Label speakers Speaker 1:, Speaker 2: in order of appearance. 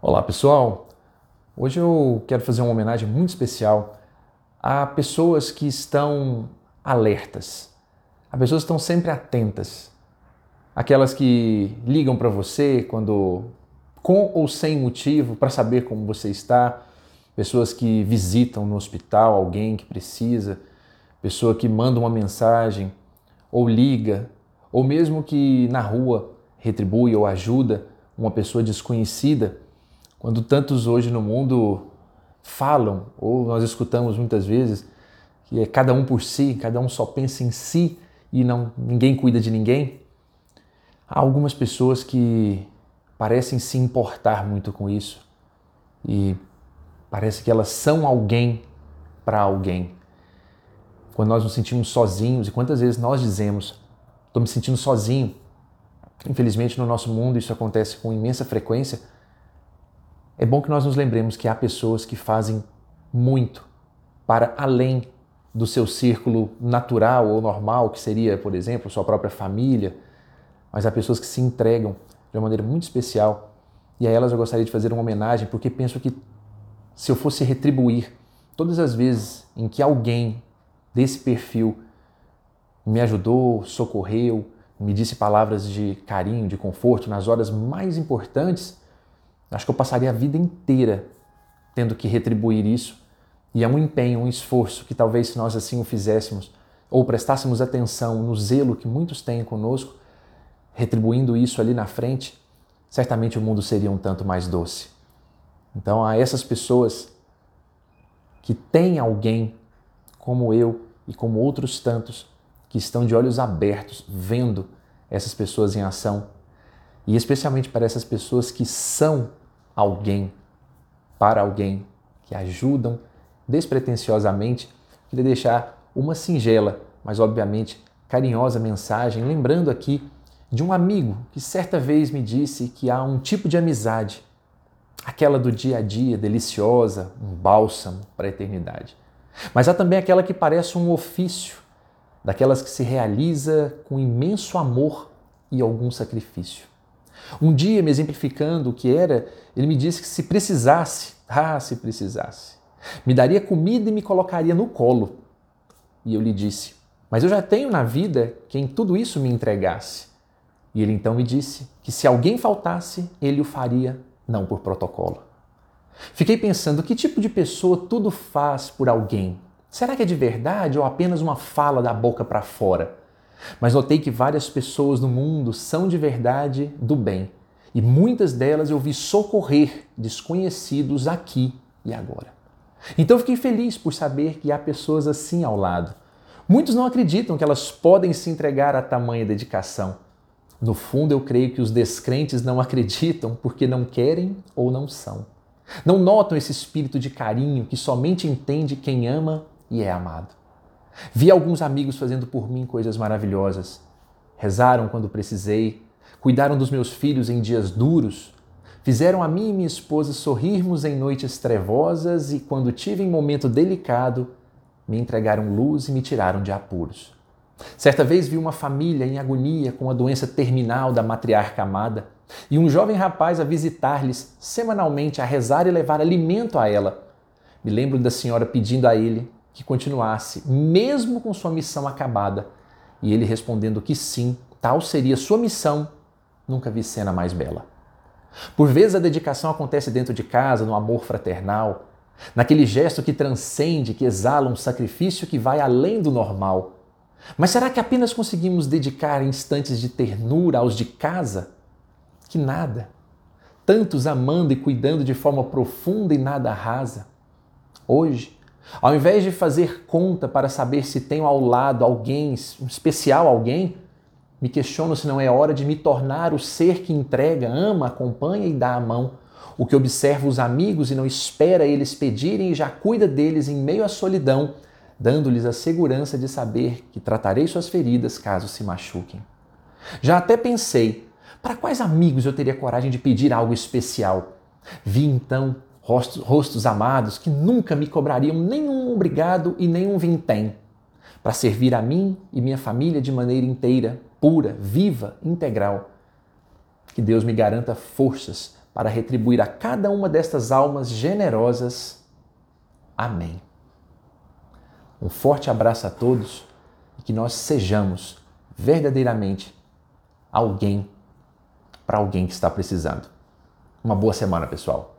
Speaker 1: Olá pessoal, hoje eu quero fazer uma homenagem muito especial a pessoas que estão alertas, a pessoas que estão sempre atentas, aquelas que ligam para você quando com ou sem motivo para saber como você está, pessoas que visitam no hospital alguém que precisa, pessoa que manda uma mensagem ou liga, ou mesmo que na rua retribui ou ajuda uma pessoa desconhecida quando tantos hoje no mundo falam, ou nós escutamos muitas vezes, que é cada um por si, cada um só pensa em si e não ninguém cuida de ninguém, há algumas pessoas que parecem se importar muito com isso e parece que elas são alguém para alguém. Quando nós nos sentimos sozinhos, e quantas vezes nós dizemos, estou me sentindo sozinho. Infelizmente, no nosso mundo, isso acontece com imensa frequência é bom que nós nos lembremos que há pessoas que fazem muito para além do seu círculo natural ou normal, que seria, por exemplo, sua própria família, mas há pessoas que se entregam de uma maneira muito especial. E a elas eu gostaria de fazer uma homenagem, porque penso que se eu fosse retribuir todas as vezes em que alguém desse perfil me ajudou, socorreu, me disse palavras de carinho, de conforto nas horas mais importantes, Acho que eu passaria a vida inteira tendo que retribuir isso. E é um empenho, um esforço que talvez se nós assim o fizéssemos, ou prestássemos atenção no zelo que muitos têm conosco, retribuindo isso ali na frente, certamente o mundo seria um tanto mais doce. Então, a essas pessoas que têm alguém como eu e como outros tantos que estão de olhos abertos vendo essas pessoas em ação, e especialmente para essas pessoas que são alguém para alguém, que ajudam despretensiosamente, queria deixar uma singela, mas obviamente carinhosa mensagem, lembrando aqui de um amigo que certa vez me disse que há um tipo de amizade, aquela do dia a dia, deliciosa, um bálsamo para a eternidade. Mas há também aquela que parece um ofício, daquelas que se realiza com imenso amor e algum sacrifício. Um dia, me exemplificando o que era, ele me disse que se precisasse, ah, se precisasse, me daria comida e me colocaria no colo. E eu lhe disse: Mas eu já tenho na vida quem tudo isso me entregasse. E ele então me disse que se alguém faltasse, ele o faria, não por protocolo. Fiquei pensando que tipo de pessoa tudo faz por alguém. Será que é de verdade ou apenas uma fala da boca para fora? Mas notei que várias pessoas no mundo são de verdade do bem e muitas delas eu vi socorrer desconhecidos aqui e agora. Então fiquei feliz por saber que há pessoas assim ao lado. Muitos não acreditam que elas podem se entregar a tamanha dedicação. No fundo, eu creio que os descrentes não acreditam porque não querem ou não são. Não notam esse espírito de carinho que somente entende quem ama e é amado. Vi alguns amigos fazendo por mim coisas maravilhosas. Rezaram quando precisei, cuidaram dos meus filhos em dias duros, fizeram a mim e minha esposa sorrirmos em noites trevosas e, quando tive em momento delicado, me entregaram luz e me tiraram de apuros. Certa vez vi uma família em agonia com a doença terminal da matriarca amada e um jovem rapaz a visitar-lhes semanalmente, a rezar e levar alimento a ela. Me lembro da senhora pedindo a ele que continuasse, mesmo com sua missão acabada. E ele respondendo que sim, tal seria sua missão. Nunca vi cena mais bela. Por vezes a dedicação acontece dentro de casa, no amor fraternal, naquele gesto que transcende, que exala um sacrifício que vai além do normal. Mas será que apenas conseguimos dedicar instantes de ternura aos de casa? Que nada. Tantos amando e cuidando de forma profunda e nada rasa. Hoje, ao invés de fazer conta para saber se tenho ao lado alguém, um especial alguém, me questiono se não é hora de me tornar o ser que entrega, ama, acompanha e dá a mão, o que observa os amigos e não espera eles pedirem e já cuida deles em meio à solidão, dando-lhes a segurança de saber que tratarei suas feridas caso se machuquem. Já até pensei, para quais amigos eu teria coragem de pedir algo especial? Vi então rostos, rostos amados que nunca me cobrariam nenhum obrigado e nenhum vintém, para servir a mim e minha família de maneira inteira, pura, viva, integral. Que Deus me garanta forças para retribuir a cada uma destas almas generosas. Amém. Um forte abraço a todos e que nós sejamos verdadeiramente alguém para alguém que está precisando. Uma boa semana, pessoal.